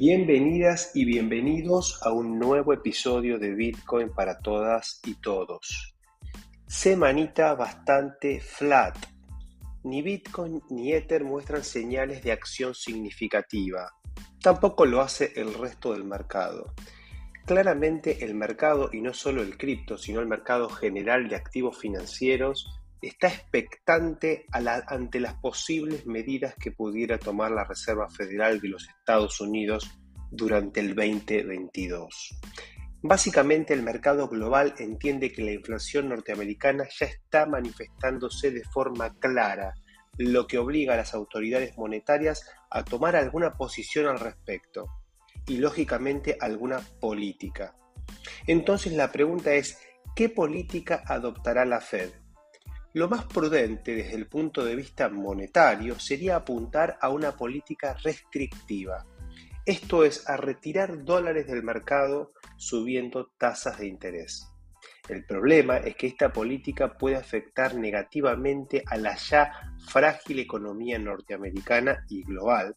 Bienvenidas y bienvenidos a un nuevo episodio de Bitcoin para todas y todos. Semanita bastante flat. Ni Bitcoin ni Ether muestran señales de acción significativa. Tampoco lo hace el resto del mercado. Claramente el mercado, y no solo el cripto, sino el mercado general de activos financieros, está expectante ante las posibles medidas que pudiera tomar la Reserva Federal de los Estados Unidos durante el 2022. Básicamente el mercado global entiende que la inflación norteamericana ya está manifestándose de forma clara, lo que obliga a las autoridades monetarias a tomar alguna posición al respecto y lógicamente alguna política. Entonces la pregunta es, ¿qué política adoptará la Fed? Lo más prudente desde el punto de vista monetario sería apuntar a una política restrictiva, esto es, a retirar dólares del mercado subiendo tasas de interés. El problema es que esta política puede afectar negativamente a la ya frágil economía norteamericana y global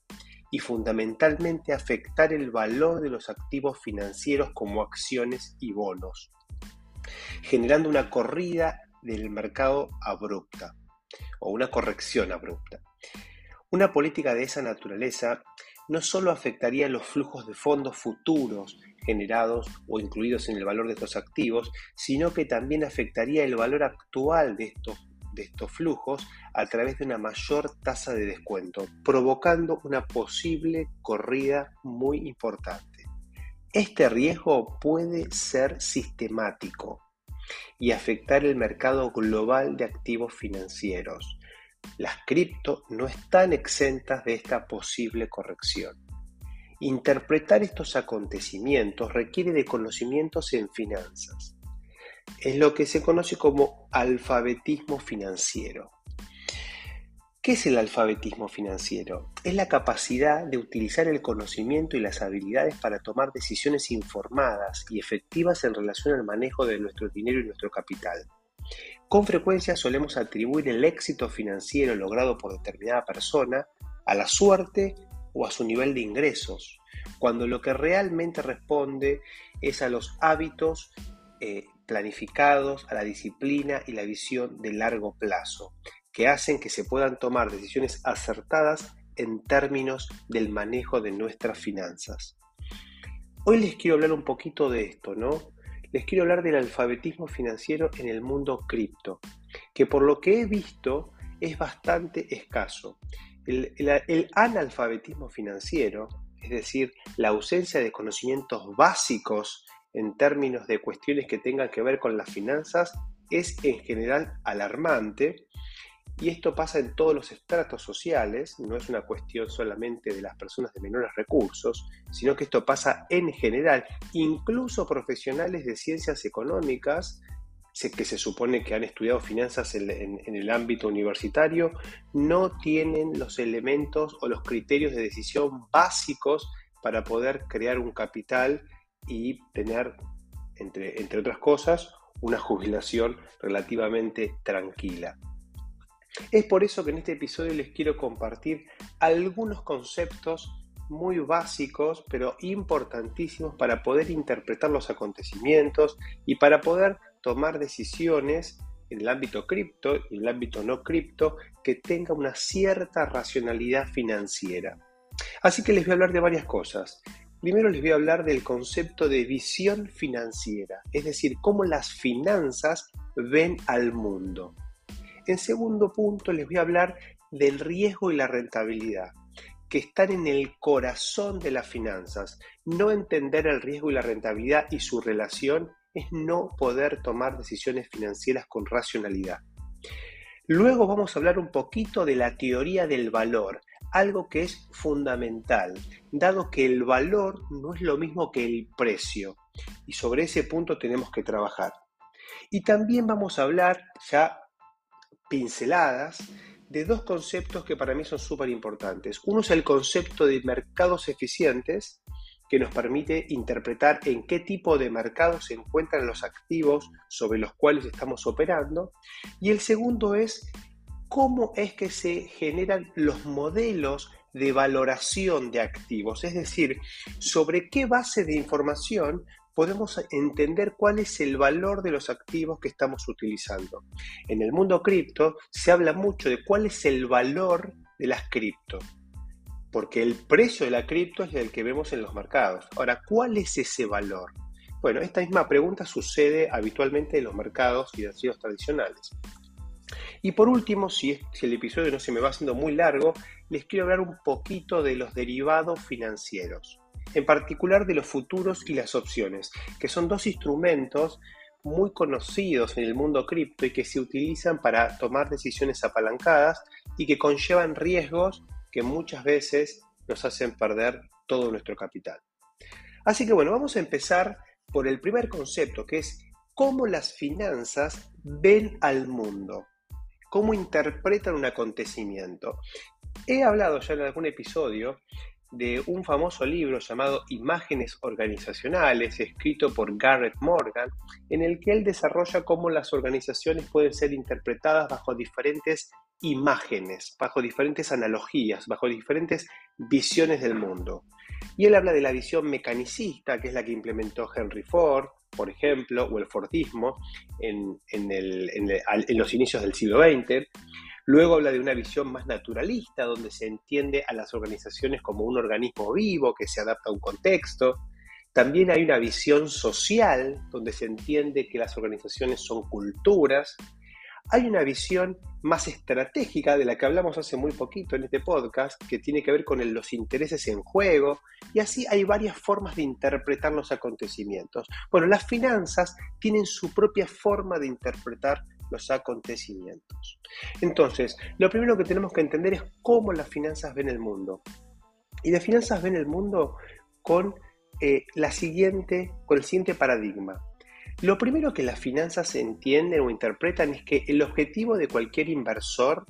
y fundamentalmente afectar el valor de los activos financieros como acciones y bonos, generando una corrida del mercado abrupta o una corrección abrupta. Una política de esa naturaleza no solo afectaría los flujos de fondos futuros generados o incluidos en el valor de estos activos, sino que también afectaría el valor actual de estos, de estos flujos a través de una mayor tasa de descuento, provocando una posible corrida muy importante. Este riesgo puede ser sistemático y afectar el mercado global de activos financieros. Las cripto no están exentas de esta posible corrección. Interpretar estos acontecimientos requiere de conocimientos en finanzas. Es lo que se conoce como alfabetismo financiero. ¿Qué es el alfabetismo financiero? Es la capacidad de utilizar el conocimiento y las habilidades para tomar decisiones informadas y efectivas en relación al manejo de nuestro dinero y nuestro capital. Con frecuencia solemos atribuir el éxito financiero logrado por determinada persona a la suerte o a su nivel de ingresos, cuando lo que realmente responde es a los hábitos eh, planificados, a la disciplina y la visión de largo plazo, que hacen que se puedan tomar decisiones acertadas en términos del manejo de nuestras finanzas. Hoy les quiero hablar un poquito de esto, ¿no? Les quiero hablar del alfabetismo financiero en el mundo cripto, que por lo que he visto es bastante escaso. El, analfabetismo financiero, es decir, la ausencia de conocimientos básicos en términos de cuestiones que tengan que ver con las finanzas, es en general alarmante y esto pasa en todos los estratos sociales, no es una cuestión solamente de las personas de menores recursos, sino que esto pasa en general, incluso profesionales de ciencias económicas, que se supone que han estudiado finanzas en, el ámbito universitario, no tienen los elementos o los criterios de decisión básicos para poder crear un capital y tener, entre, otras cosas, una jubilación relativamente tranquila. Es por eso que en este episodio les quiero compartir algunos conceptos muy básicos, pero importantísimos para poder interpretar los acontecimientos y para poder tomar decisiones en el ámbito cripto y en el ámbito no cripto que tenga una cierta racionalidad financiera. Así que les voy a hablar de varias cosas. Primero les voy a hablar del concepto de visión financiera, es decir, cómo las finanzas ven al mundo. En segundo punto les voy a hablar del riesgo y la rentabilidad, que están en el corazón de las finanzas. No entender el riesgo y la rentabilidad y su relación es no poder tomar decisiones financieras con racionalidad. Luego vamos a hablar un poquito de la teoría del valor, algo que es fundamental, dado que el valor no es lo mismo que el precio. Y sobre ese punto tenemos que trabajar. Y también vamos a hablar, ya pinceladas de dos conceptos que para mí son súper importantes. Uno es el concepto de mercados eficientes, que nos permite interpretar en qué tipo de mercados se encuentran los activos sobre los cuales estamos operando. Y el segundo es cómo es que se generan los modelos de valoración de activos, es decir, sobre qué base de información podemos entender cuál es el valor de los activos que estamos utilizando. En el mundo cripto se habla mucho de cuál es el valor de las cripto, porque el precio de la cripto es el que vemos en los mercados. Ahora, ¿cuál es ese valor? Bueno, esta misma pregunta sucede habitualmente en los mercados financieros tradicionales. Y por último, si, el episodio no se me va haciendo muy largo, les quiero hablar un poquito de los derivados financieros en particular de los futuros y las opciones, que son dos instrumentos muy conocidos en el mundo cripto y que se utilizan para tomar decisiones apalancadas y que conllevan riesgos que muchas veces nos hacen perder todo nuestro capital. Así que bueno, vamos a empezar por el primer concepto, que es cómo las finanzas ven al mundo, cómo interpretan un acontecimiento. He hablado ya en algún episodio de un famoso libro llamado Imágenes Organizacionales, escrito por Garrett Morgan, en el que él desarrolla cómo las organizaciones pueden ser interpretadas bajo diferentes imágenes, bajo diferentes analogías, bajo diferentes visiones del mundo. Y él habla de la visión mecanicista, que es la que implementó Henry Ford, por ejemplo, o el Fordismo en, en los inicios del siglo XX Luego habla de una visión más naturalista, donde se entiende a las organizaciones como un organismo vivo que se adapta a un contexto. También hay una visión social, donde se entiende que las organizaciones son culturas. Hay una visión más estratégica de la que hablamos hace muy poquito en este podcast, que tiene que ver con los intereses en juego, y así hay varias formas de interpretar los acontecimientos. Bueno, las finanzas tienen su propia forma de interpretar los acontecimientos. Entonces, lo primero que tenemos que entender es cómo las finanzas ven el mundo. Y las finanzas ven el mundo con, eh, la siguiente, con el siguiente paradigma. Lo primero que las finanzas entienden o interpretan es que el objetivo de cualquier inversor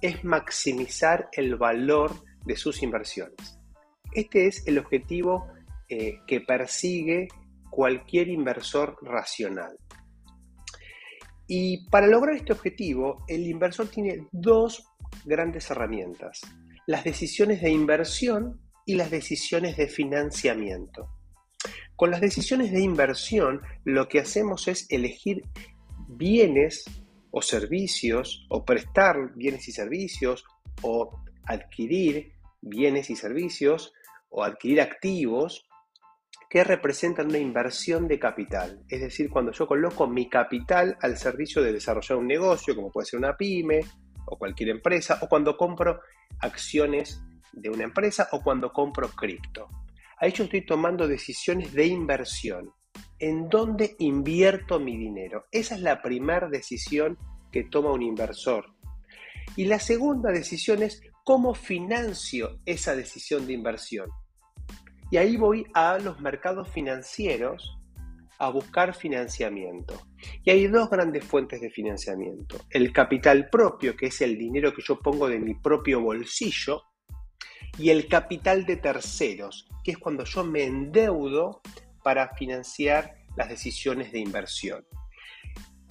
es maximizar el valor de sus inversiones. Este es el objetivo eh, que persigue cualquier inversor racional. Y para lograr este objetivo, el inversor tiene dos grandes herramientas, las decisiones de inversión y las decisiones de financiamiento. Con las decisiones de inversión, lo que hacemos es elegir bienes o servicios, o prestar bienes y servicios, o adquirir bienes y servicios, o adquirir activos que representan una inversión de capital. Es decir, cuando yo coloco mi capital al servicio de desarrollar un negocio, como puede ser una pyme o cualquier empresa, o cuando compro acciones de una empresa o cuando compro cripto. Ahí yo estoy tomando decisiones de inversión. ¿En dónde invierto mi dinero? Esa es la primera decisión que toma un inversor. Y la segunda decisión es cómo financio esa decisión de inversión. Y ahí voy a los mercados financieros a buscar financiamiento. Y hay dos grandes fuentes de financiamiento. El capital propio, que es el dinero que yo pongo de mi propio bolsillo, y el capital de terceros, que es cuando yo me endeudo para financiar las decisiones de inversión.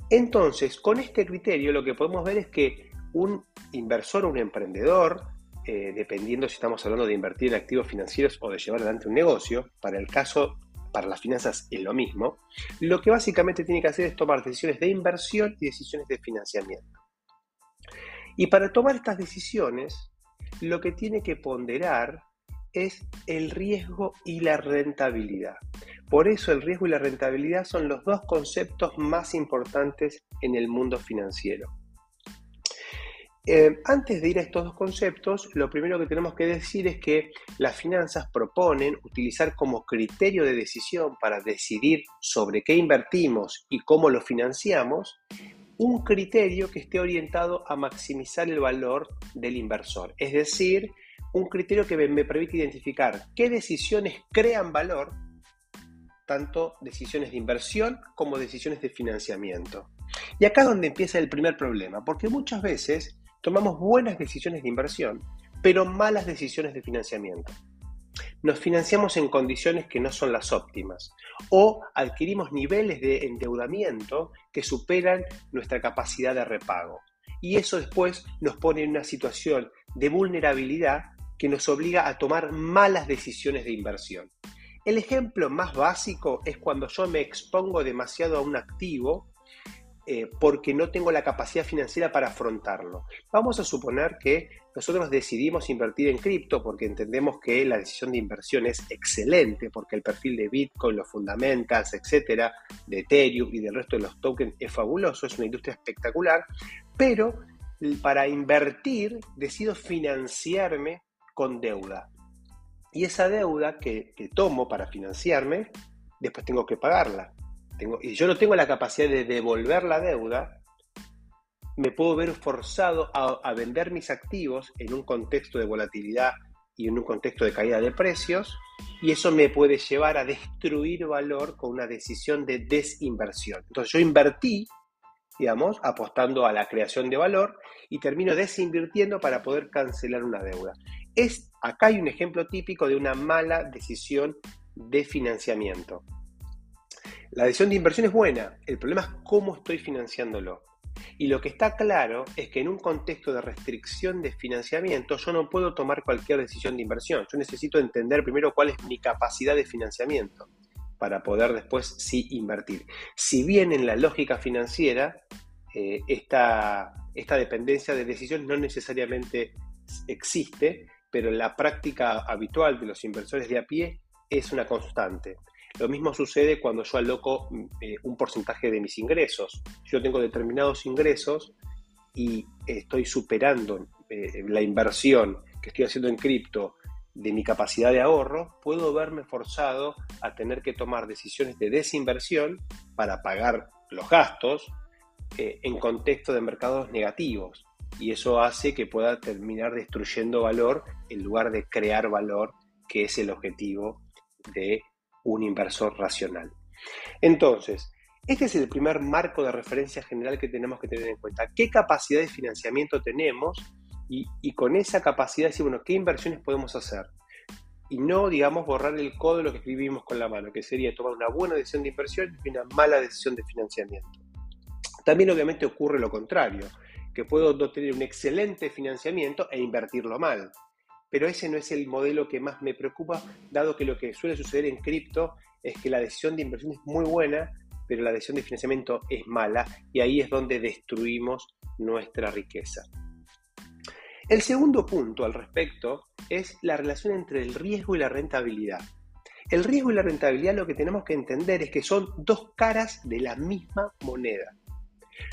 Entonces, con este criterio lo que podemos ver es que un inversor un emprendedor eh, dependiendo si estamos hablando de invertir en activos financieros o de llevar adelante un negocio, para el caso, para las finanzas es lo mismo, lo que básicamente tiene que hacer es tomar decisiones de inversión y decisiones de financiamiento. Y para tomar estas decisiones, lo que tiene que ponderar es el riesgo y la rentabilidad. Por eso el riesgo y la rentabilidad son los dos conceptos más importantes en el mundo financiero. Eh, antes de ir a estos dos conceptos, lo primero que tenemos que decir es que las finanzas proponen utilizar como criterio de decisión para decidir sobre qué invertimos y cómo lo financiamos, un criterio que esté orientado a maximizar el valor del inversor. Es decir, un criterio que me permite identificar qué decisiones crean valor, tanto decisiones de inversión como decisiones de financiamiento. Y acá es donde empieza el primer problema, porque muchas veces tomamos buenas decisiones de inversión, pero malas decisiones de financiamiento. Nos financiamos en condiciones que no son las óptimas o adquirimos niveles de endeudamiento que superan nuestra capacidad de repago. Y eso después nos pone en una situación de vulnerabilidad que nos obliga a tomar malas decisiones de inversión. El ejemplo más básico es cuando yo me expongo demasiado a un activo eh, porque no tengo la capacidad financiera para afrontarlo. Vamos a suponer que nosotros decidimos invertir en cripto porque entendemos que la decisión de inversión es excelente, porque el perfil de Bitcoin, los fundamentals, etcétera, de Ethereum y del resto de los tokens es fabuloso, es una industria espectacular, pero para invertir decido financiarme con deuda. Y esa deuda que, tomo para financiarme, después tengo que pagarla. Tengo, y yo no tengo la capacidad de devolver la deuda, me puedo ver forzado a, vender mis activos en un contexto de volatilidad y en un contexto de caída de precios, y eso me puede llevar a destruir valor con una decisión de desinversión. Entonces yo invertí, digamos, apostando a la creación de valor y termino desinvirtiendo para poder cancelar una deuda. Es, acá hay un ejemplo típico de una mala decisión de financiamiento. La decisión de inversión es buena, el problema es cómo estoy financiándolo. Y lo que está claro es que en un contexto de restricción de financiamiento yo no puedo tomar cualquier decisión de inversión. Yo necesito entender primero cuál es mi capacidad de financiamiento para poder después sí invertir. Si bien en la lógica financiera eh, esta, esta dependencia de decisión no necesariamente existe, pero la práctica habitual de los inversores de a pie es una constante. Lo mismo sucede cuando yo aloco mm, eh, un porcentaje de mis ingresos. Yo tengo determinados ingresos y estoy superando eh, la inversión que estoy haciendo en cripto de mi capacidad de ahorro, puedo verme forzado a tener que tomar decisiones de desinversión para pagar los gastos eh, en contexto de mercados negativos y eso hace que pueda terminar destruyendo valor en lugar de crear valor, que es el objetivo de un inversor racional. Entonces, este es el primer marco de referencia general que tenemos que tener en cuenta. ¿Qué capacidad de financiamiento tenemos? Y, con esa capacidad decir, bueno, ¿qué inversiones podemos hacer? Y no, digamos, borrar el código de lo que escribimos con la mano, que sería tomar una buena decisión de inversión y una mala decisión de financiamiento. También obviamente ocurre lo contrario que puedo tener un excelente financiamiento e invertirlo mal. Pero ese no es el modelo que más me preocupa, dado que lo que suele suceder en cripto es que la decisión de inversión es muy buena, pero la decisión de financiamiento es mala y ahí es donde destruimos nuestra riqueza. El segundo punto al respecto es la relación entre el riesgo y la rentabilidad. El riesgo y la rentabilidad lo que tenemos que entender es que son dos caras de la misma moneda.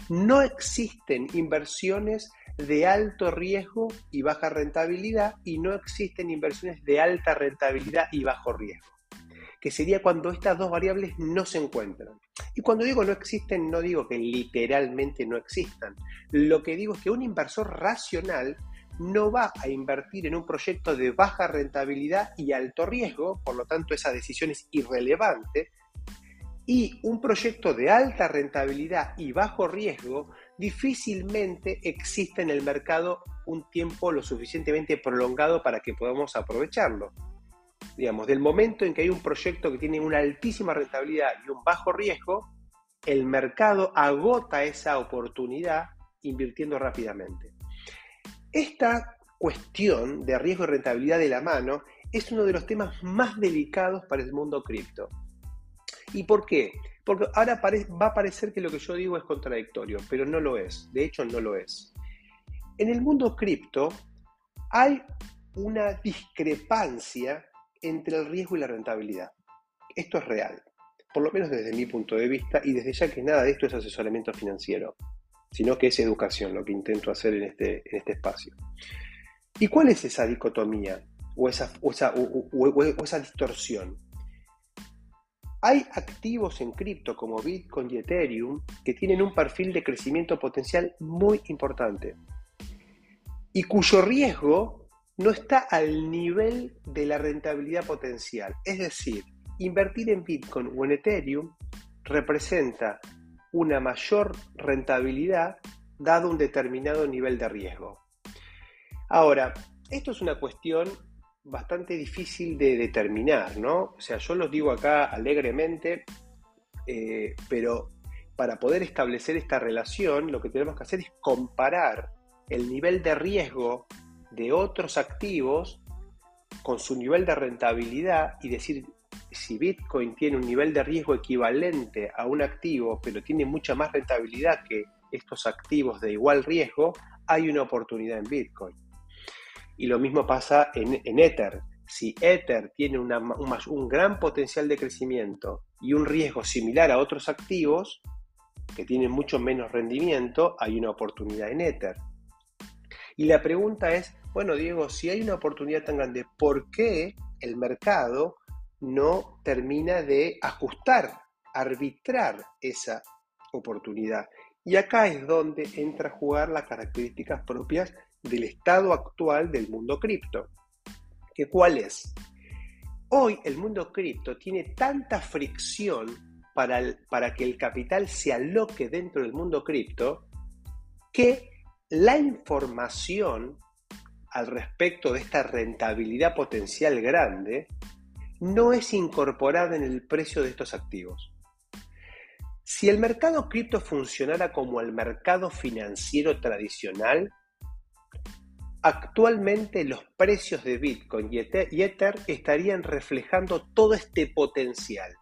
No existen inversiones de alto riesgo y baja rentabilidad y no existen inversiones de alta rentabilidad y bajo riesgo, que sería cuando estas dos variables no se encuentran. Y cuando digo no existen, no digo que literalmente no existan. Lo que digo es que un inversor racional no va a invertir en un proyecto de baja rentabilidad y alto riesgo, por lo tanto esa decisión es irrelevante, y un proyecto de alta rentabilidad y bajo riesgo difícilmente existe en el mercado un tiempo lo suficientemente prolongado para que podamos aprovecharlo. Digamos, del momento en que hay un proyecto que tiene una altísima rentabilidad y un bajo riesgo, el mercado agota esa oportunidad invirtiendo rápidamente. Esta cuestión de riesgo y rentabilidad de la mano es uno de los temas más delicados para el mundo cripto ¿Y por qué? Porque ahora va a parecer que lo que yo digo es contradictorio, pero no lo es. De hecho, no lo es. En el mundo cripto hay una discrepancia entre el riesgo y la rentabilidad. Esto es real, por lo menos desde mi punto de vista y desde ya que nada de esto es asesoramiento financiero, sino que es educación lo que intento hacer en este, este espacio. ¿Y cuál es esa dicotomía o esa distorsión? Hay activos en cripto como Bitcoin y Ethereum que tienen un perfil de crecimiento potencial muy importante y cuyo riesgo no está al nivel de la rentabilidad potencial. Es decir, invertir en Bitcoin o en Ethereum representa una mayor rentabilidad dado un determinado nivel de riesgo. Ahora, esto es una cuestión bastante difícil de determinar, ¿no? O sea, yo los digo acá alegremente, eh, pero para poder establecer esta relación, lo que tenemos que hacer es comparar el nivel de riesgo de otros activos con su nivel de rentabilidad y decir si Bitcoin tiene un nivel de riesgo equivalente a un activo, pero tiene mucha más rentabilidad que estos activos de igual riesgo, hay una oportunidad en Bitcoin. Y lo mismo pasa en, Ether. Si Ether tiene un, un gran potencial de crecimiento y un riesgo similar a otros activos que tienen mucho menos rendimiento, hay una oportunidad en Ether. Y la pregunta es, bueno, Diego, si hay una oportunidad tan grande, ¿por qué el mercado no termina de ajustar, arbitrar esa oportunidad? Y acá es donde entra a jugar las características propias del estado actual del mundo cripto. ¿Que ¿Cuál es? Hoy el mundo cripto tiene tanta fricción para, para que el capital se aloque dentro del mundo cripto que la información al respecto de esta rentabilidad potencial grande no es incorporada en el precio de estos activos. Si el mercado cripto funcionara como el mercado financiero tradicional, actualmente los precios de Bitcoin y Ether estarían reflejando todo este potencial,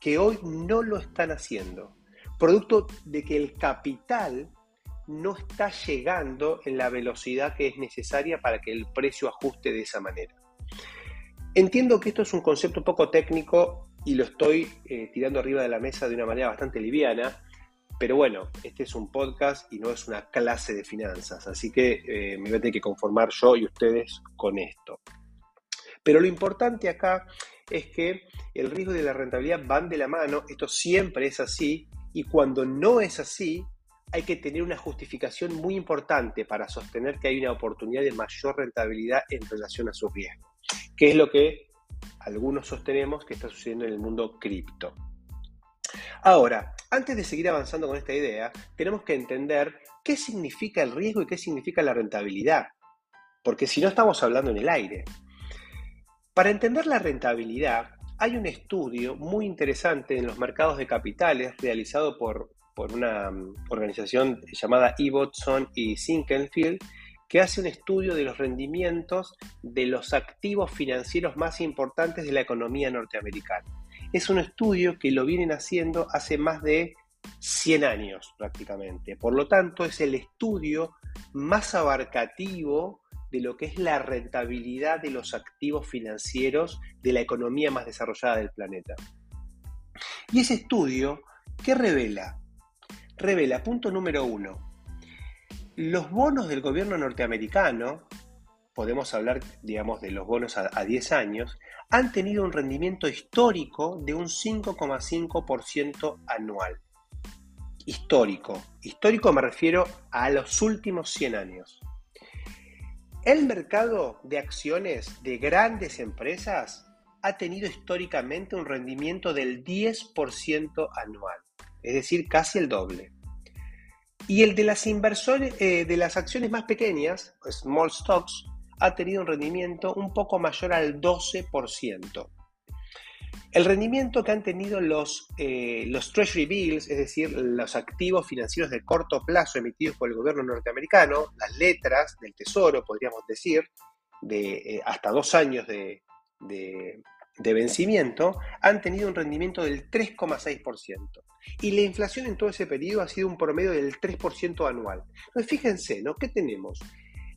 que hoy no lo están haciendo, producto de que el capital no está llegando en la velocidad que es necesaria para que el precio ajuste de esa manera. Entiendo que esto es un concepto poco técnico y lo estoy eh, tirando arriba de la mesa de una manera bastante liviana, pero bueno, este es un podcast y no es una clase de finanzas, así que eh, me voy a tener que conformar yo y ustedes con esto. Pero lo importante acá es que el riesgo y la rentabilidad van de la mano, esto siempre es así, y cuando no es así, hay que tener una justificación muy importante para sostener que hay una oportunidad de mayor rentabilidad en relación a su riesgo, que es lo que algunos sostenemos que está sucediendo en el mundo cripto. Ahora, antes de seguir avanzando con esta idea, tenemos que entender qué significa el riesgo y qué significa la rentabilidad, porque si no estamos hablando en el aire. Para entender la rentabilidad, hay un estudio muy interesante en los mercados de capitales realizado por por una mm, organización llamada Ibbotson y Sinkenfield, que hace un estudio de los rendimientos de los activos financieros más importantes de la economía norteamericana. Es un estudio que lo vienen haciendo hace más de 100 años prácticamente. Por lo tanto, es el estudio más abarcativo de lo que es la rentabilidad de los activos financieros de la economía más desarrollada del planeta. Y ese estudio, ¿qué revela? revela, punto número uno, los bonos del gobierno norteamericano, podemos hablar, digamos, de los bonos a, 10 años, han tenido un rendimiento histórico de un 5,5% anual. Histórico. Histórico me refiero a los últimos 100 años. El mercado de acciones de grandes empresas ha tenido históricamente un rendimiento del 10% anual es decir, casi el doble. Y el de las inversores, eh, de las acciones más pequeñas, small stocks, ha tenido un rendimiento un poco mayor al 12%. El rendimiento que han tenido los, eh, los Treasury Bills, es decir, los activos financieros de corto plazo emitidos por el gobierno norteamericano, las letras del tesoro, podríamos decir, de eh, hasta dos años de, de vencimiento han tenido un rendimiento del 3,6%. Y la inflación en todo ese periodo ha sido un promedio del 3% anual. Entonces fíjense, ¿no? ¿Qué tenemos?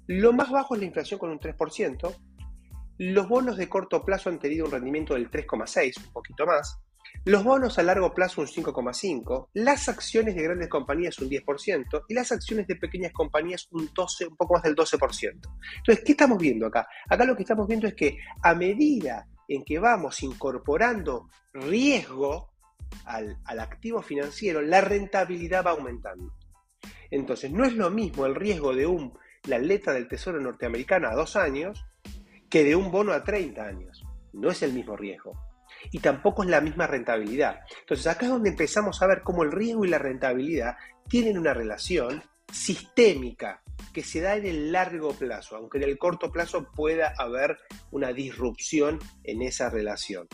Lo más bajo es la inflación con un 3%. Los bonos de corto plazo han tenido un rendimiento del 3,6, un poquito más. Los bonos a largo plazo un 5,5, las acciones de grandes compañías un 10% y las acciones de pequeñas compañías un 12, un poco más del 12%. Entonces, ¿qué estamos viendo acá? Acá lo que estamos viendo es que a medida en que vamos incorporando riesgo al, activo financiero, la rentabilidad va aumentando. Entonces, no es lo mismo el riesgo de un, la letra del Tesoro norteamericano a dos años que de un bono a 30 años. No es el mismo riesgo. Y tampoco es la misma rentabilidad. Entonces, acá es donde empezamos a ver cómo el riesgo y la rentabilidad tienen una relación sistémica que se da en el largo plazo, aunque en el corto plazo pueda haber una disrupción en esa relación.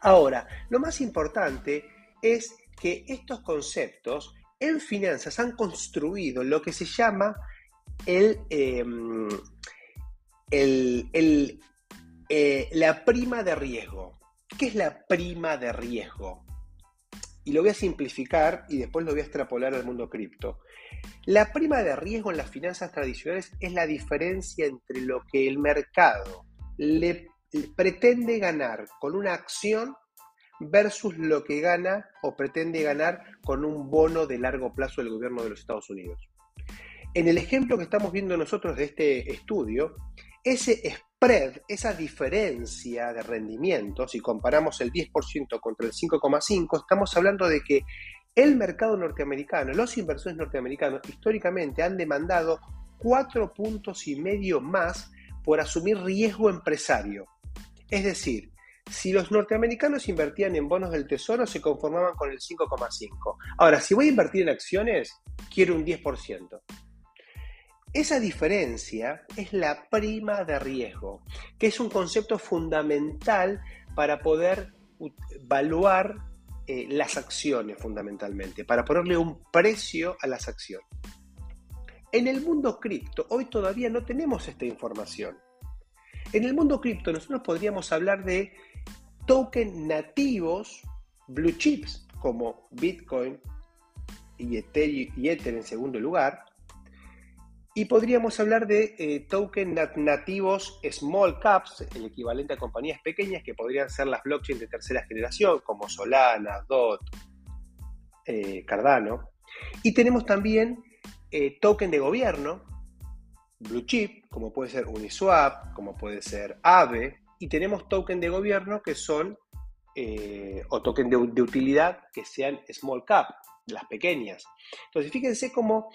Ahora, lo más importante es que estos conceptos en finanzas han construido lo que se llama el, em, el, Eh, la prima de riesgo. ¿Qué es la prima de riesgo? Y lo voy a simplificar y después lo voy a extrapolar al mundo cripto. La prima de riesgo en las finanzas tradicionales es la diferencia entre lo que el mercado le pretende ganar con una acción versus lo que gana o pretende ganar con un bono de largo plazo del gobierno de los Estados Unidos. En el ejemplo que estamos viendo nosotros de este estudio, ese spread, esa diferencia de rendimiento, si comparamos el 10% contra el 5,5%, estamos hablando de que el mercado norteamericano, los inversores norteamericanos históricamente han demandado cuatro puntos y medio más por asumir riesgo empresario. Es decir, si los norteamericanos invertían en bonos del tesoro, se conformaban con el 5,5. Ahora, si voy a invertir en acciones, quiero un 10%. Esa diferencia es la prima de riesgo, que es un concepto fundamental para poder evaluar eh, las acciones fundamentalmente, para ponerle un precio a las acciones. En el mundo cripto, hoy todavía no tenemos esta información. En el mundo cripto nosotros podríamos hablar de tokens nativos, blue chips, como Bitcoin y y Ether en segundo lugar, y podríamos hablar de eh, tokens nativos small caps, el equivalente a compañías pequeñas que podrían ser las blockchains de tercera generación, como Solana, DOT, eh, Cardano. Y tenemos también eh, token de gobierno, blue chip, como puede ser Uniswap, como puede ser AVE, y tenemos token de gobierno que son, o token de, de utilidad que sean small cap, las pequeñas. Entonces, fíjense cómo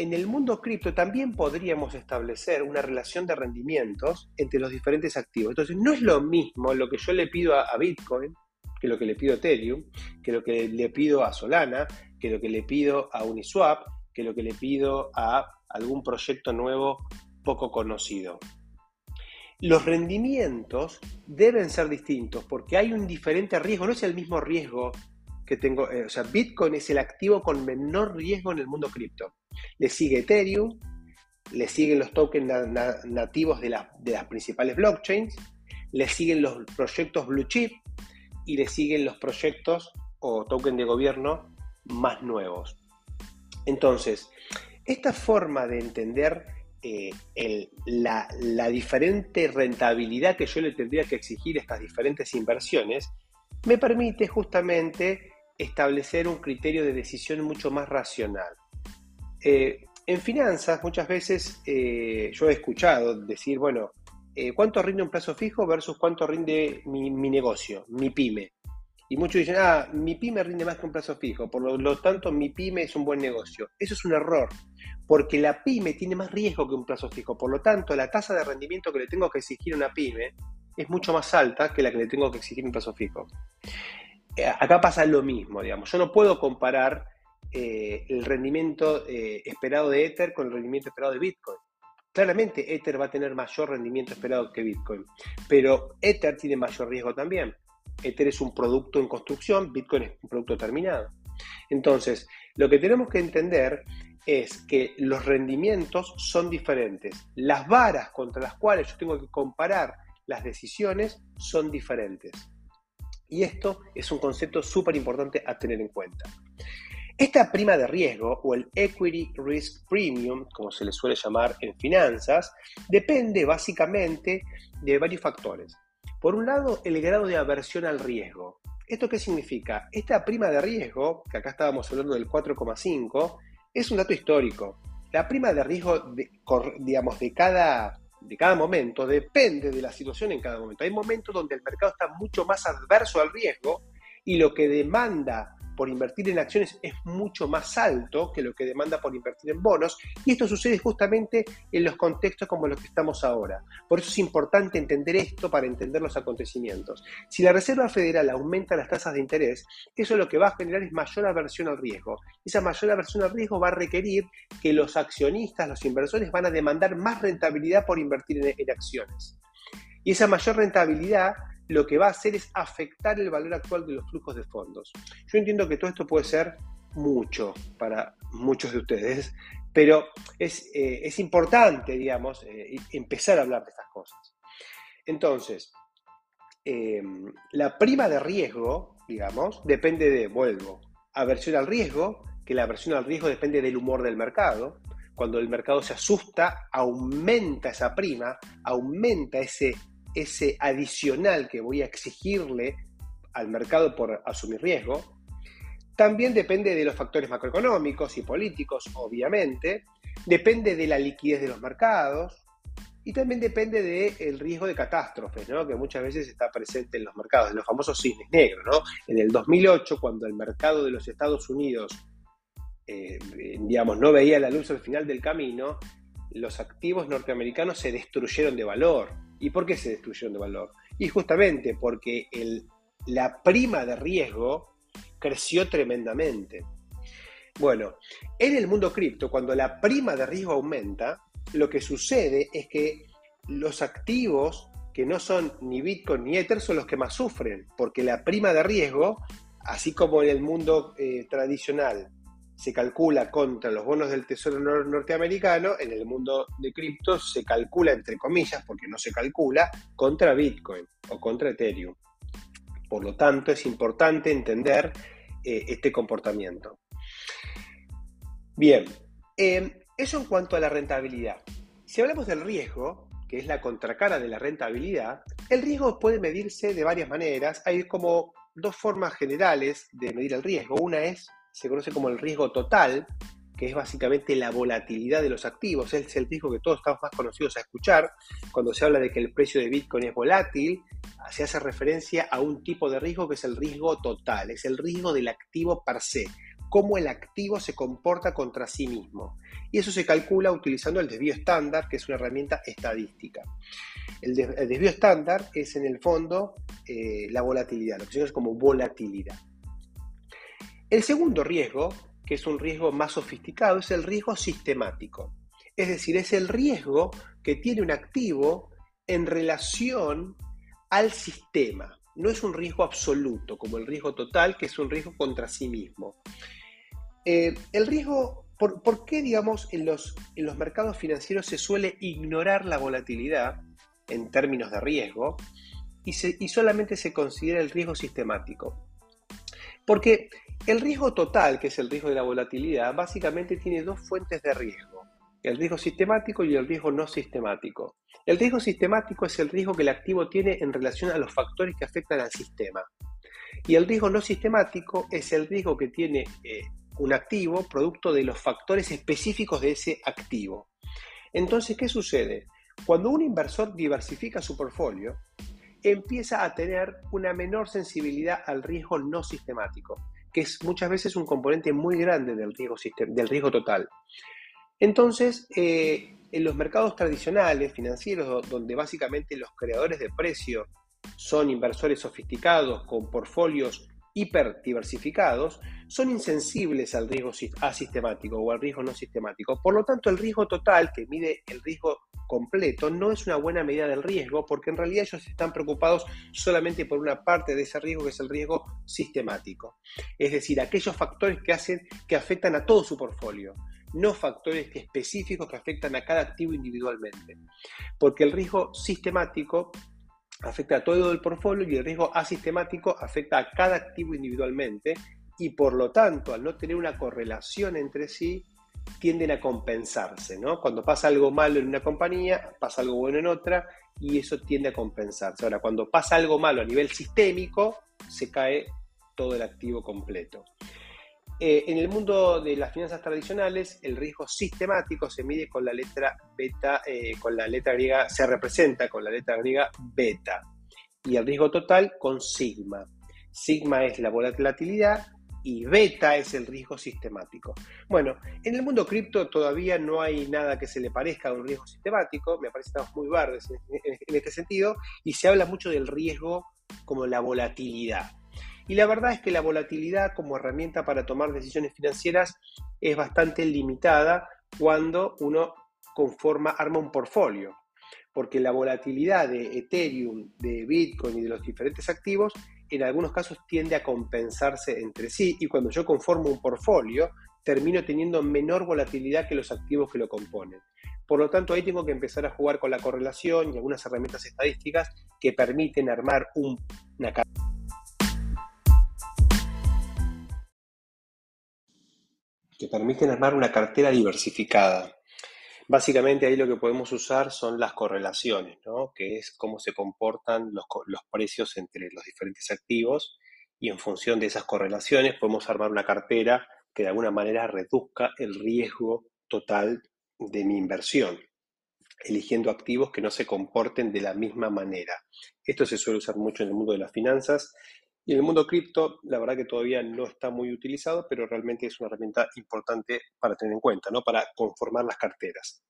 en el mundo cripto también podríamos establecer una relación de rendimientos entre los diferentes activos. Entonces, no es lo mismo lo que yo le pido a, Bitcoin que lo que le pido a Ethereum, que lo que le pido a Solana, que lo que le pido a Uniswap, que lo que le pido a algún proyecto nuevo poco conocido. Los rendimientos deben ser distintos porque hay un diferente riesgo, no es el mismo riesgo que tengo, eh, o sea, Bitcoin es el activo con menor riesgo en el mundo cripto. Le sigue Ethereum, le siguen los tokens nativos de, de, las principales blockchains, le siguen los proyectos blue chip y le siguen los proyectos o tokens de gobierno más nuevos. Entonces, esta forma de entender eh, la, la, diferente rentabilidad que yo le tendría que exigir a estas diferentes inversiones me permite justamente establecer un criterio de decisión mucho más racional. Eh, en finanzas muchas veces eh, yo he escuchado decir, bueno, eh, ¿cuánto rinde un plazo fijo versus cuánto rinde mi, negocio, mi pyme? Y muchos dicen, ah, mi pyme rinde más que un plazo fijo, por lo, tanto mi pyme es un buen negocio. Eso es un error, porque la pyme tiene más riesgo que un plazo fijo, por lo tanto la tasa de rendimiento que le tengo que exigir a una pyme es mucho más alta que la que le tengo que exigir un plazo fijo. Acá pasa lo mismo, digamos, yo no puedo comparar eh, el rendimiento eh, esperado de Ether con el rendimiento esperado de Bitcoin. Claramente Ether va a tener mayor rendimiento esperado que Bitcoin, pero Ether tiene mayor riesgo también. Ether es un producto en construcción, Bitcoin es un producto terminado. Entonces, lo que tenemos que entender es que los rendimientos son diferentes. Las varas contra las cuales yo tengo que comparar las decisiones son diferentes. Y esto es un concepto súper importante a tener en cuenta. Esta prima de riesgo o el Equity Risk Premium, como se le suele llamar en finanzas, depende básicamente de varios factores. Por un lado, el grado de aversión al riesgo. ¿Esto qué significa? Esta prima de riesgo, que acá estábamos hablando del 4,5, es un dato histórico. La prima de riesgo, de, digamos, de cada, de cada momento depende de la situación en cada momento. Hay momentos donde el mercado está mucho más adverso al riesgo y lo que demanda por invertir en acciones es mucho más alto que lo que demanda por invertir en bonos y esto sucede justamente en los contextos como los que estamos ahora. Por eso es importante entender esto para entender los acontecimientos. Si la Reserva Federal aumenta las tasas de interés, eso lo que va a generar es mayor aversión al riesgo. Esa mayor aversión al riesgo va a requerir que los accionistas, los inversores van a demandar más rentabilidad por invertir en, en acciones. Y esa mayor rentabilidad lo que va a hacer es afectar el valor actual de los flujos de fondos. Yo entiendo que todo esto puede ser mucho para muchos de ustedes, pero es, eh, importante, digamos, eh, empezar a hablar de estas cosas. Entonces, em, la prima de riesgo, digamos, depende de, vuelvo, aversión al riesgo, que la aversión al riesgo depende del humor del mercado. Cuando el mercado se asusta, aumenta esa prima, aumenta ese, ese adicional que voy a exigirle al mercado por asumir riesgo. También depende de los factores macroeconómicos y políticos, obviamente. Depende de la liquidez de los mercados. Y también depende del riesgo de catástrofes, ¿no? que muchas veces está presente en los mercados, en los famosos cisnes negros. ¿no? En el 2008, cuando el mercado de los Estados Unidos eh, digamos, no veía la luz al final del camino, los activos norteamericanos se destruyeron de valor. ¿Y por qué se destruyeron de valor? Y justamente porque la prima de riesgo creció tremendamente. Bueno, en el mundo cripto, cuando la prima de riesgo aumenta, lo que sucede es que los activos que no son ni Bitcoin ni Ether son los que más sufren, porque la prima de riesgo, así como en el mundo eh, tradicional se calcula contra los bonos del Tesoro norteamericano, en el mundo de cripto se calcula, entre comillas, porque no se calcula, contra Bitcoin o contra Ethereum. Por lo tanto, es importante entender eh, este comportamiento. Bien, em, eso en cuanto a la rentabilidad. Si hablamos del riesgo, que es la contracara de la rentabilidad, el riesgo puede medirse de varias maneras. Hay como dos formas generales de medir el riesgo. Una es, se conoce como el riesgo total, que es básicamente la volatilidad de los activos. Es el riesgo que todos estamos más conocidos a escuchar. Cuando se habla de que el precio de Bitcoin es volátil, se hace referencia a un tipo de riesgo que es el riesgo total, es el riesgo del activo per se, cómo el activo se comporta contra sí mismo. Y eso se calcula utilizando el desvío estándar, que es una herramienta estadística. El, desvío estándar es en el fondo eh, la volatilidad, lo que se conoce como volatilidad. El segundo riesgo que es un riesgo más sofisticado, es el riesgo sistemático. Es decir, es el riesgo que tiene un activo en relación al sistema. No es un riesgo absoluto, como el riesgo total, que es un riesgo contra sí mismo. Eh, el riesgo, por, qué, digamos, en los, en los mercados financieros se suele ignorar la volatilidad en términos de riesgo y, y solamente se considera el riesgo sistemático? Porque el riesgo total, que es el riesgo de la volatilidad, básicamente tiene dos fuentes de riesgo, el riesgo sistemático y el riesgo no sistemático. El riesgo sistemático es el riesgo que el activo tiene en relación a los factores que afectan al sistema. Y el riesgo no sistemático es el riesgo que tiene eh, un activo producto de los factores específicos de ese activo. Entonces, ¿qué sucede? Cuando un inversor diversifica su portfolio, empieza a tener una menor sensibilidad al riesgo no sistemático que es muchas veces un componente muy grande del riesgo, del riesgo total. Entonces, eh, en los mercados tradicionales financieros, donde básicamente los creadores de precio son inversores sofisticados con portfolios hiper diversificados, son insensibles al riesgo asistemático o al riesgo no sistemático. Por lo tanto, el riesgo total, que mide el riesgo completo, no es una buena medida del riesgo, porque en realidad ellos están preocupados solamente por una parte de ese riesgo, que es el riesgo sistemático. Es decir, aquellos factores que hacen, que afectan a todo su portfolio no factores específicos que afectan a cada activo individualmente. Porque el riesgo sistemático afecta a todo el portfolio y el riesgo asistemático afecta a cada activo individualmente y por lo tanto, al no tener una correlación entre sí, tienden a compensarse, ¿no? Cuando pasa algo malo en una compañía, pasa algo bueno en otra y eso tiende a compensarse. Ahora, cuando pasa algo malo a nivel sistémico, se cae todo el activo completo. Eh, en el mundo de las finanzas tradicionales, el riesgo sistemático se mide con la letra beta, eh, con la letra griega, se representa con la letra griega beta. Y el riesgo total con sigma. Sigma es la volatilidad y beta es el riesgo sistemático. Bueno, en el mundo cripto todavía no hay nada que se le parezca a un riesgo sistemático, me parece que estamos muy verdes en este sentido, y se habla mucho del riesgo como la volatilidad. Y la verdad es que la volatilidad como herramienta para tomar decisiones financieras es bastante limitada cuando uno conforma, arma un portfolio. Porque la volatilidad de Ethereum, de Bitcoin y de los diferentes activos en algunos casos tiende a compensarse entre sí y cuando yo conformo un portfolio termino teniendo menor volatilidad que los activos que lo componen. Por lo tanto, ahí tengo que empezar a jugar con la correlación y algunas herramientas estadísticas que permiten armar una que permiten armar una cartera diversificada. Básicamente ahí lo que podemos usar son las correlaciones, ¿no? que es cómo se comportan los, los precios entre los diferentes activos y en función de esas correlaciones podemos armar una cartera que de alguna manera reduzca el riesgo total de mi inversión, eligiendo activos que no se comporten de la misma manera. Esto se suele usar mucho en el mundo de las finanzas y en el mundo cripto, la verdad que todavía no está muy utilizado, pero realmente es una herramienta importante para tener en cuenta, ¿no? Para conformar las carteras.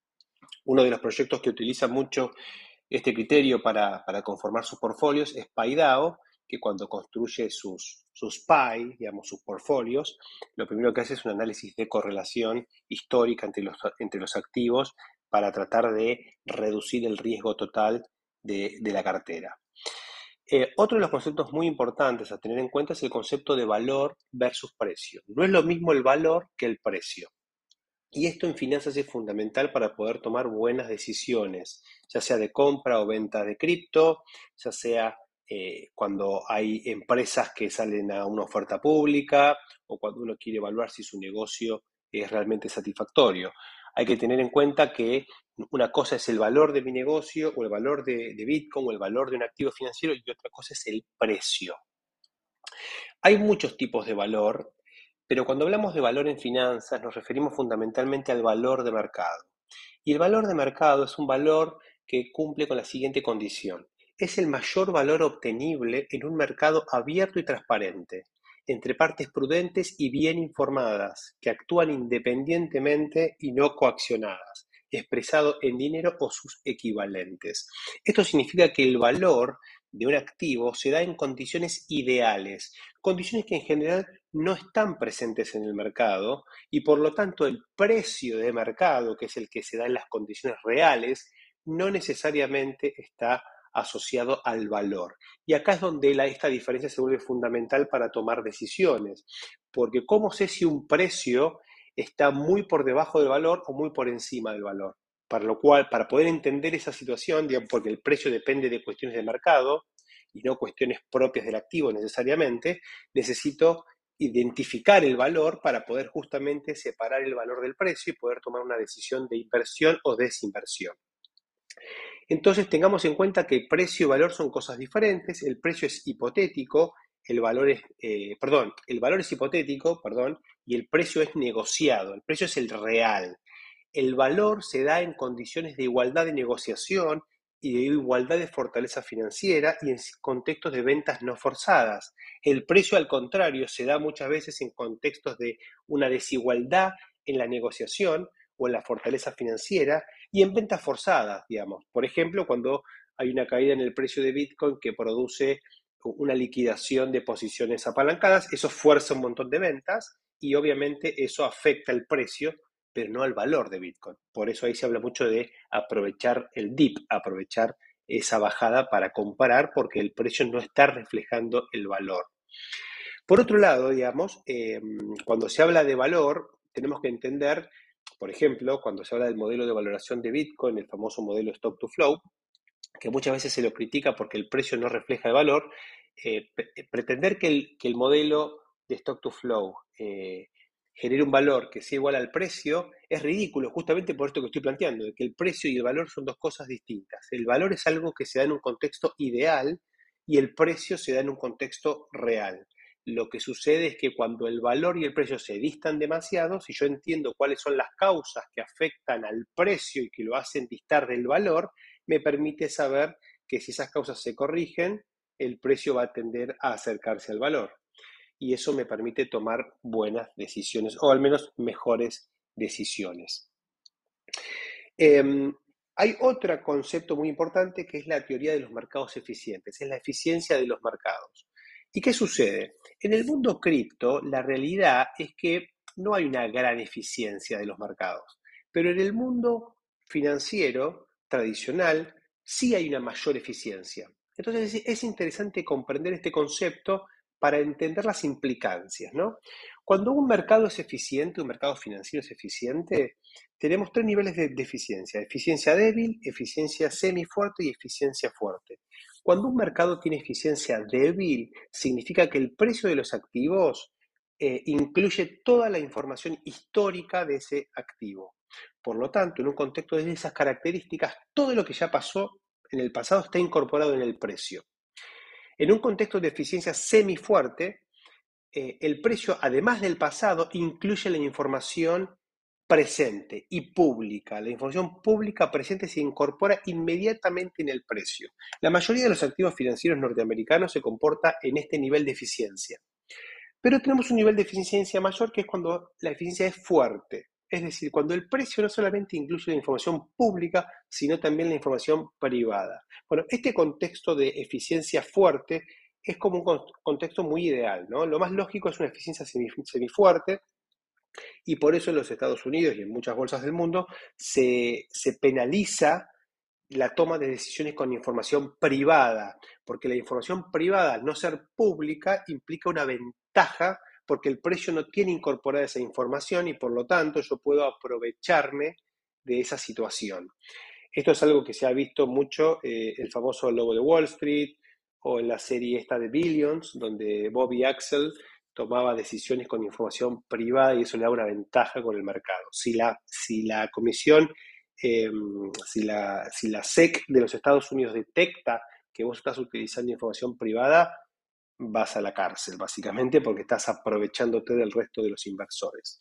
Uno de los proyectos que utiliza mucho este criterio para, para conformar sus portfolios es PaiDAO, que cuando construye sus, sus PI, digamos, sus portfolios, lo primero que hace es un análisis de correlación histórica entre los, entre los activos para tratar de reducir el riesgo total de, la cartera. Eh, otro de los conceptos muy importantes a tener en cuenta es el concepto de valor versus precio. No es lo mismo el valor que el precio. Y esto en finanzas es fundamental para poder tomar buenas decisiones, ya sea de compra o venta de cripto, ya sea eh, cuando hay empresas que salen a una oferta pública o cuando uno quiere evaluar si su negocio es realmente satisfactorio. Hay que tener en cuenta que una cosa es el valor de mi negocio o el valor de, Bitcoin o el valor de un activo financiero y otra cosa es el precio. Hay muchos tipos de valor, pero cuando hablamos de valor en finanzas nos referimos fundamentalmente al valor de mercado. Y el valor de mercado es un valor que cumple con la siguiente condición es el mayor valor obtenible en un mercado abierto y transparente, entre partes prudentes y bien informadas, que actúan independientemente y no coaccionadas, expresado en dinero o sus equivalentes. Esto significa que el valor de un activo se da en condiciones ideales, condiciones que en general no están presentes en el mercado y por lo tanto el precio de mercado, que es el que se da en las condiciones reales, no necesariamente está asociado al valor. Y acá es donde esta diferencia se vuelve fundamental para tomar decisiones, porque ¿cómo sé si un precio está muy por debajo del valor o muy por encima del valor? Para lo cual, para poder entender esa situación, porque el precio depende de cuestiones de mercado y no cuestiones propias del activo necesariamente, necesito identificar el valor para poder justamente separar el valor del precio y poder tomar una decisión de inversión o desinversión. Entonces tengamos en cuenta que precio y valor son cosas diferentes, el precio es hipotético, el valor es, eh, perdón, el valor es hipotético, perdón, y el precio es negociado, el precio es el real. El valor se da en condiciones de igualdad de negociación y de igualdad de fortaleza financiera y en contextos de ventas no forzadas. El precio, al contrario, se da muchas veces en contextos de una desigualdad en la negociación o en la fortaleza financiera y en ventas forzadas, digamos. Por ejemplo, cuando hay una caída en el precio de Bitcoin que produce una liquidación de posiciones apalancadas, eso fuerza un montón de ventas y obviamente eso afecta el precio, pero no al valor de Bitcoin. Por eso ahí se habla mucho de aprovechar el dip, aprovechar esa bajada para comparar porque el precio no está reflejando el valor. Por otro lado, digamos, em, cuando se habla de valor, tenemos que entender por ejemplo, cuando se habla del modelo de valoración de Bitcoin, el famoso modelo Stock to Flow, que muchas veces se lo critica porque el precio no refleja el valor, eh, eh, pretender que el, modelo de Stock to Flow eh, genere un valor que sea igual al precio es ridículo, justamente por esto que estoy planteando, de que el precio y el valor son dos cosas distintas. El valor es algo que se da en un contexto ideal y el precio se da en un contexto real. Lo que sucede es que cuando el valor y el precio se distan demasiado, si yo entiendo cuáles son las causas que afectan al precio y que lo hacen distar del valor, me permite saber que si esas causas se corrigen, el precio va a tender a acercarse al valor. Y eso me permite tomar buenas decisiones, o al menos mejores decisiones. Em, hay otro concepto muy importante que es la teoría de los mercados eficientes, es la eficiencia de los mercados. ¿Y qué sucede? En el mundo cripto, la realidad es que no hay una gran eficiencia de los mercados, pero en el mundo financiero tradicional sí hay una mayor eficiencia. Entonces es interesante comprender este concepto para entender las implicancias. Cuando un mercado es eficiente, un mercado financiero es eficiente, tenemos tres niveles de, eficiencia. Eficiencia débil, eficiencia semifuerte y eficiencia fuerte. Cuando un mercado tiene eficiencia débil, significa que el precio de los activos eh, incluye toda la información histórica de ese activo. Por lo tanto, en un contexto de esas características, todo lo que ya pasó en el pasado está incorporado en el precio. En un contexto de eficiencia semifuerte, eh, el precio, además del pasado, incluye la información presente y pública. La información pública presente se incorpora inmediatamente en el precio. La mayoría de los activos financieros norteamericanos se comporta en este nivel de eficiencia. Pero tenemos un nivel de eficiencia mayor que es cuando la eficiencia es fuerte. Es decir, cuando el precio no solamente incluye la información pública, sino también la información privada. Bueno, este contexto de eficiencia fuerte es como un contexto muy ideal, ¿no? Lo más lógico es una eficiencia semifuerte y por eso en los Estados Unidos y en muchas bolsas del mundo se, penaliza la toma de decisiones con información privada, porque la información privada, al no ser pública, implica una ventaja porque el precio no tiene incorporada esa información y por lo tanto yo puedo aprovecharme de esa situación. Esto es algo que se ha visto mucho, eh, el famoso logo de Wall Street o en la serie esta de Billions, donde Bobby Axel tomaba decisiones con información privada y eso le da una ventaja con el mercado. Si la, si la comisión, em, si, la, si la SEC de los Estados Unidos detecta que vos estás utilizando información privada, vas a la cárcel, básicamente, porque estás aprovechándote del resto de los inversores.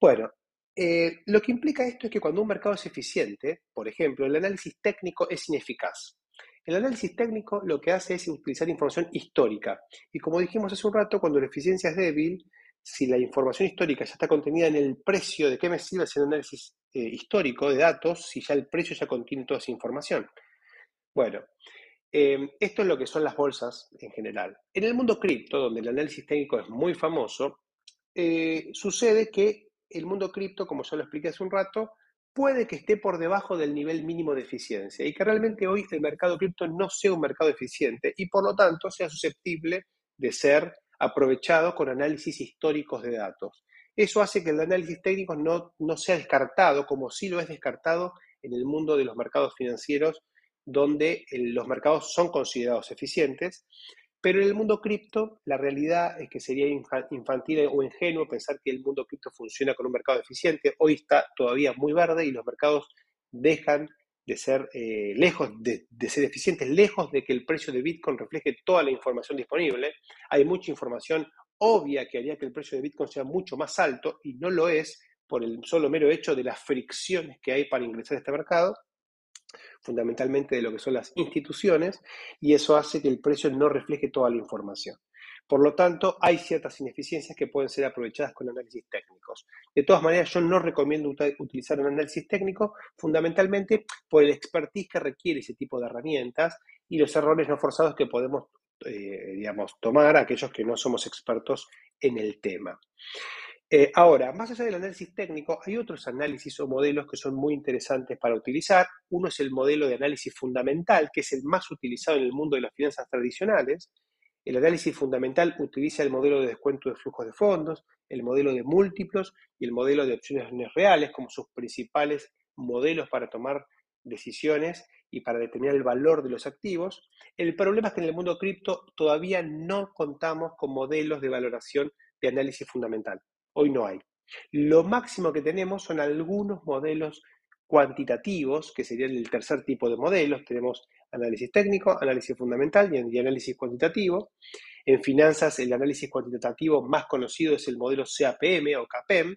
Bueno, eh, lo que implica esto es que cuando un mercado es eficiente, por ejemplo, el análisis técnico es ineficaz. El análisis técnico lo que hace es utilizar información histórica. Y como dijimos hace un rato, cuando la eficiencia es débil, si la información histórica ya está contenida en el precio, ¿de qué me sirve hacer un análisis eh, histórico de datos si ya el precio ya contiene toda esa información? Bueno, Em, esto es lo que son las bolsas en general. En el mundo cripto, donde el análisis técnico es muy famoso, eh, sucede que el mundo cripto, como ya lo expliqué hace un rato, puede que esté por debajo del nivel mínimo de eficiencia y que realmente hoy el mercado cripto no sea un mercado eficiente y por lo tanto sea susceptible de ser aprovechado con análisis históricos de datos. Eso hace que el análisis técnico no, no sea descartado como sí lo es descartado en el mundo de los mercados financieros donde los mercados son considerados eficientes, pero en el mundo cripto la realidad es que sería infantil o ingenuo pensar que el mundo cripto funciona con un mercado eficiente. Hoy está todavía muy verde y los mercados dejan de ser eh, lejos de, ser eficientes, lejos de que el precio de Bitcoin refleje toda la información disponible. Hay mucha información obvia que haría que el precio de Bitcoin sea mucho más alto y no lo es por el solo mero hecho de las fricciones que hay para ingresar a este mercado fundamentalmente de lo que son las instituciones, y eso hace que el precio no refleje toda la información. Por lo tanto, hay ciertas ineficiencias que pueden ser aprovechadas con análisis técnicos. De todas maneras, yo no recomiendo utilizar un análisis técnico fundamentalmente por el expertise que requiere ese tipo de herramientas y los errores no forzados que podemos, eh, digamos, tomar aquellos que no somos expertos en el tema. Eh, ahora, más allá del análisis técnico, hay otros análisis o modelos que son muy interesantes para utilizar. Uno es el modelo de análisis fundamental, que es el más utilizado en el mundo de las finanzas tradicionales. El análisis fundamental utiliza el modelo de descuento de flujos de fondos, el modelo de múltiplos y el modelo de opciones reales como sus principales modelos para tomar decisiones y para determinar el valor de los activos. El problema es que en el mundo cripto todavía no contamos con modelos de valoración de análisis fundamental. Hoy no hay. Lo máximo que tenemos son algunos modelos cuantitativos, que serían el tercer tipo de modelos. Tenemos análisis técnico, análisis fundamental y análisis cuantitativo. En finanzas, el análisis cuantitativo más conocido es el modelo CAPM o CAPM,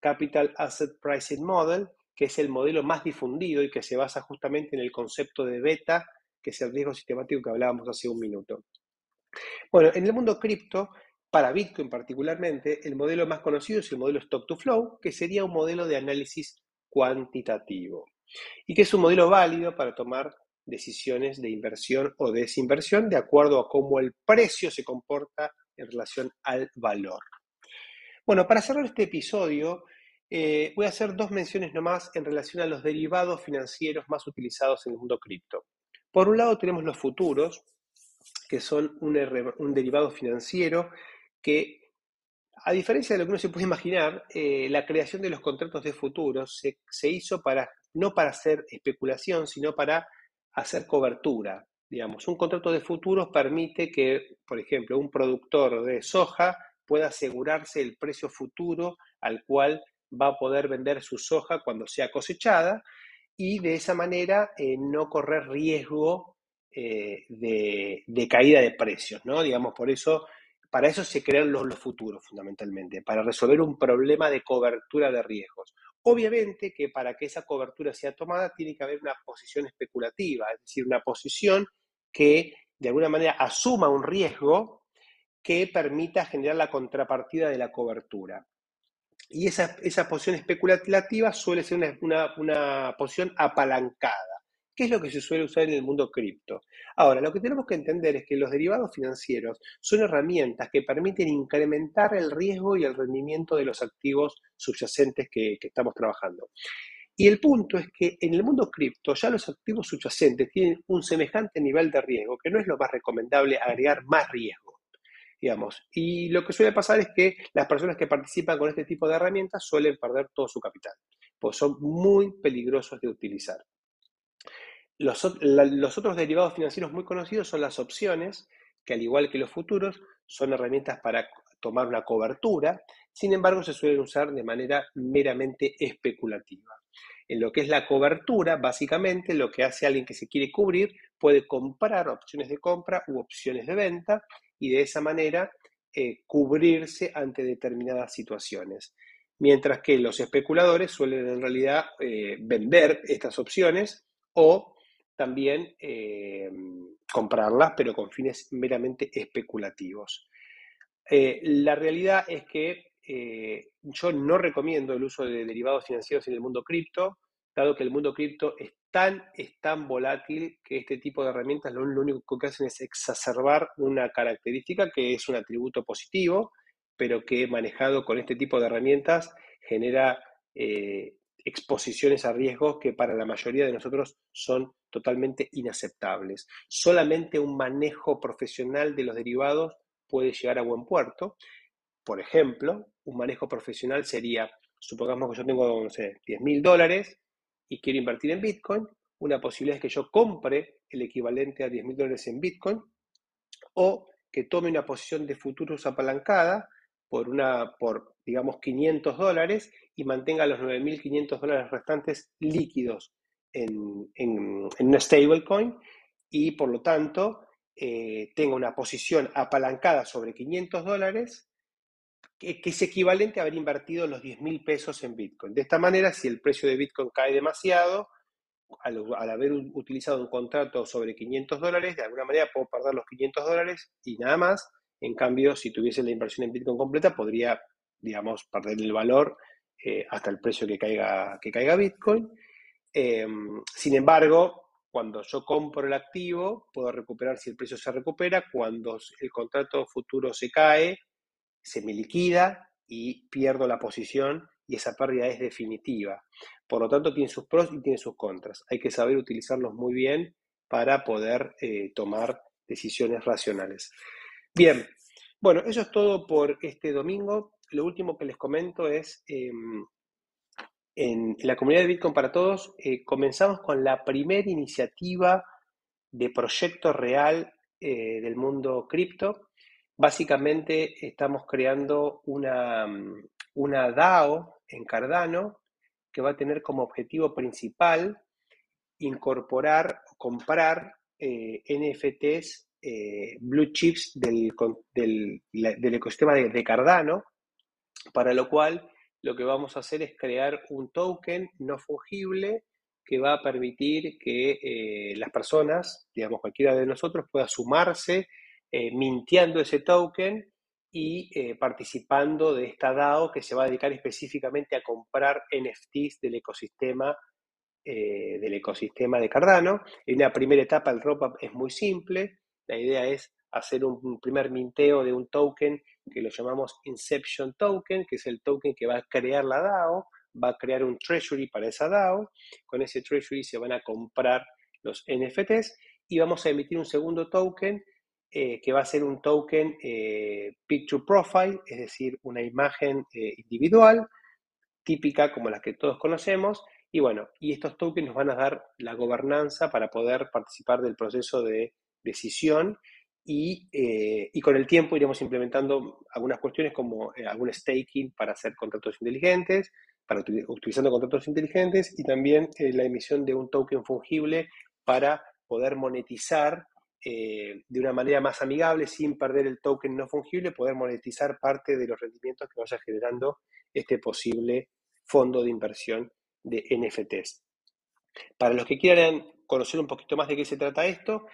Capital Asset Pricing Model, que es el modelo más difundido y que se basa justamente en el concepto de beta, que es el riesgo sistemático que hablábamos hace un minuto. Bueno, en el mundo cripto para Bitcoin particularmente, el modelo más conocido es el modelo Stock to Flow, que sería un modelo de análisis cuantitativo y que es un modelo válido para tomar decisiones de inversión o desinversión de acuerdo a cómo el precio se comporta en relación al valor. Bueno, para cerrar este episodio, eh, voy a hacer dos menciones nomás en relación a los derivados financieros más utilizados en el mundo cripto. Por un lado tenemos los futuros, que son un derivado financiero que A diferencia de lo que uno se puede imaginar, eh, la creación de los contratos de futuros se, se, hizo para, no para hacer especulación, sino para hacer cobertura. Digamos, un contrato de futuros permite que, por ejemplo, un productor de soja pueda asegurarse el precio futuro al cual va a poder vender su soja cuando sea cosechada y de esa manera eh, no correr riesgo eh, de, de, caída de precios, ¿no? Digamos, por eso para eso se crean los, futuros, fundamentalmente, para resolver un problema de cobertura de riesgos. Obviamente que para que esa cobertura sea tomada tiene que haber una posición especulativa, es decir, una posición que de alguna manera asuma un riesgo que permita generar la contrapartida de la cobertura. Y esa, posición especulativa suele ser una, una posición apalancada. ¿Qué es lo que se suele usar en el mundo cripto? Ahora, lo que tenemos que entender es que los derivados financieros son herramientas que permiten incrementar el riesgo y el rendimiento de los activos subyacentes que, que estamos trabajando. Y el punto es que en el mundo cripto ya los activos subyacentes tienen un semejante nivel de riesgo que no es lo más recomendable agregar más riesgo. Digamos. Y lo que suele pasar es que las personas que participan con este tipo de herramientas suelen perder todo su capital, pues son muy peligrosos de utilizar. Los, otros derivados financieros muy conocidos son las opciones, que al igual que los futuros, son herramientas para tomar una cobertura, sin embargo se suelen usar de manera meramente especulativa. En lo que es la cobertura, básicamente lo que hace alguien que se quiere cubrir puede comprar opciones de compra u opciones de venta y de esa manera eh, cubrirse ante determinadas situaciones. Mientras que los especuladores suelen en realidad eh, vender estas opciones o también eh, comprarlas, pero con fines meramente especulativos. Eh, la realidad es que eh, yo no recomiendo el uso de derivados financieros en el mundo cripto, dado que el mundo cripto es tan, es tan volátil que este tipo de herramientas lo, lo, único que hacen es exacerbar una característica que es un atributo positivo, pero que manejado con este tipo de herramientas genera exposiciones a riesgos que para la mayoría de nosotros son totalmente inaceptables. Solamente un manejo profesional de los derivados puede llegar a buen puerto. Por ejemplo, un manejo profesional sería, supongamos que yo tengo, no sé, 10 mil dólares y quiero invertir en Bitcoin, una posibilidad es que yo compre el equivalente a 10 mil dólares en Bitcoin o que tome una posición de futuros apalancada por, una, por digamos, 500 dólares y mantenga los 9.500 dólares restantes líquidos en, en, en una stablecoin y por lo tanto eh, tenga una posición apalancada sobre 500 dólares que, que es equivalente a haber invertido los 10.000 pesos en Bitcoin. De esta manera, si el precio de Bitcoin cae demasiado, al, al, haber utilizado un contrato sobre 500 dólares, de alguna manera puedo perder los 500 dólares y nada más, en cambio, si tuviese la inversión en Bitcoin completa, podría, digamos, perder el valor eh, hasta el precio que caiga, que caiga Bitcoin. Eh, sin embargo, cuando yo compro el activo, puedo recuperar si el precio se recupera. Cuando el contrato futuro se cae, se me liquida y pierdo la posición y esa pérdida es definitiva. Por lo tanto, tiene sus pros y tiene sus contras. Hay que saber utilizarlos muy bien para poder eh, tomar decisiones racionales. Bien, bueno, eso es todo por este domingo. Lo último que les comento es, eh, en la comunidad de Bitcoin para Todos eh, comenzamos con la primera iniciativa de proyecto real eh, del mundo cripto. Básicamente estamos creando una, una DAO en Cardano que va a tener como objetivo principal incorporar o comprar eh, NFTs eh, blue chips del, del, ecosistema de, Cardano, para lo cual lo que vamos a hacer es crear un token no fungible que va a permitir que eh, las personas, digamos cualquiera de nosotros, pueda sumarse eh, mintiendo ese token y participando de esta DAO que se va a dedicar específicamente a comprar NFTs del ecosistema del ecosistema de Cardano. En una primera etapa el roadmap es muy simple, la idea es hacer un primer minteo de un token que lo llamamos Inception Token, que es el token que va a crear la DAO, va a crear un treasury para esa DAO, con ese treasury se van a comprar los NFTs y vamos a emitir un segundo token eh, que va a ser un token eh, Picture Profile, es decir, una imagen eh, individual, típica como las que todos conocemos. Y bueno, y estos tokens nos van a dar la gobernanza para poder participar del proceso de decisión y, y, con el tiempo iremos implementando algunas cuestiones como algún staking para hacer contratos inteligentes, para utilizando contratos inteligentes y también la emisión de un token fungible para poder monetizar eh, de una manera más amigable, sin perder el token no fungible, poder monetizar parte de los rendimientos que vaya generando este posible fondo de inversión de NFTs. Para los que quieran conocer un poquito más de qué se trata esto,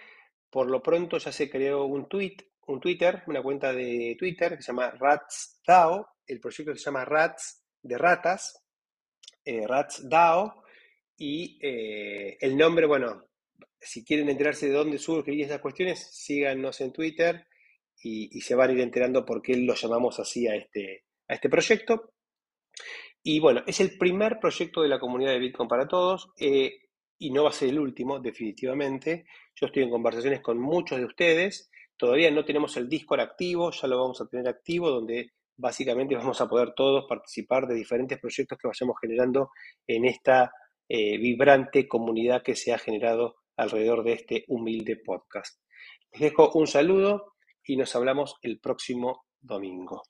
por lo pronto ya se creó un tweet, un Twitter, una cuenta de Twitter que se llama RatsDAO. El proyecto se llama Rats de ratas, eh, RatsDAO. Y eh, el nombre, bueno, si quieren enterarse de dónde surgen esas cuestiones, síganos en Twitter y, se van a ir enterando por qué lo llamamos así a este, a este proyecto. Y bueno, es el primer proyecto de la comunidad de Bitcoin para todos eh, y no va a ser el último, definitivamente. Yo estoy en conversaciones con muchos de ustedes. Todavía no tenemos el Discord activo, ya lo vamos a tener activo, donde básicamente vamos a poder todos participar de diferentes proyectos que vayamos generando en esta eh, vibrante comunidad que se ha generado alrededor de este humilde podcast. Les dejo un saludo y nos hablamos el próximo domingo.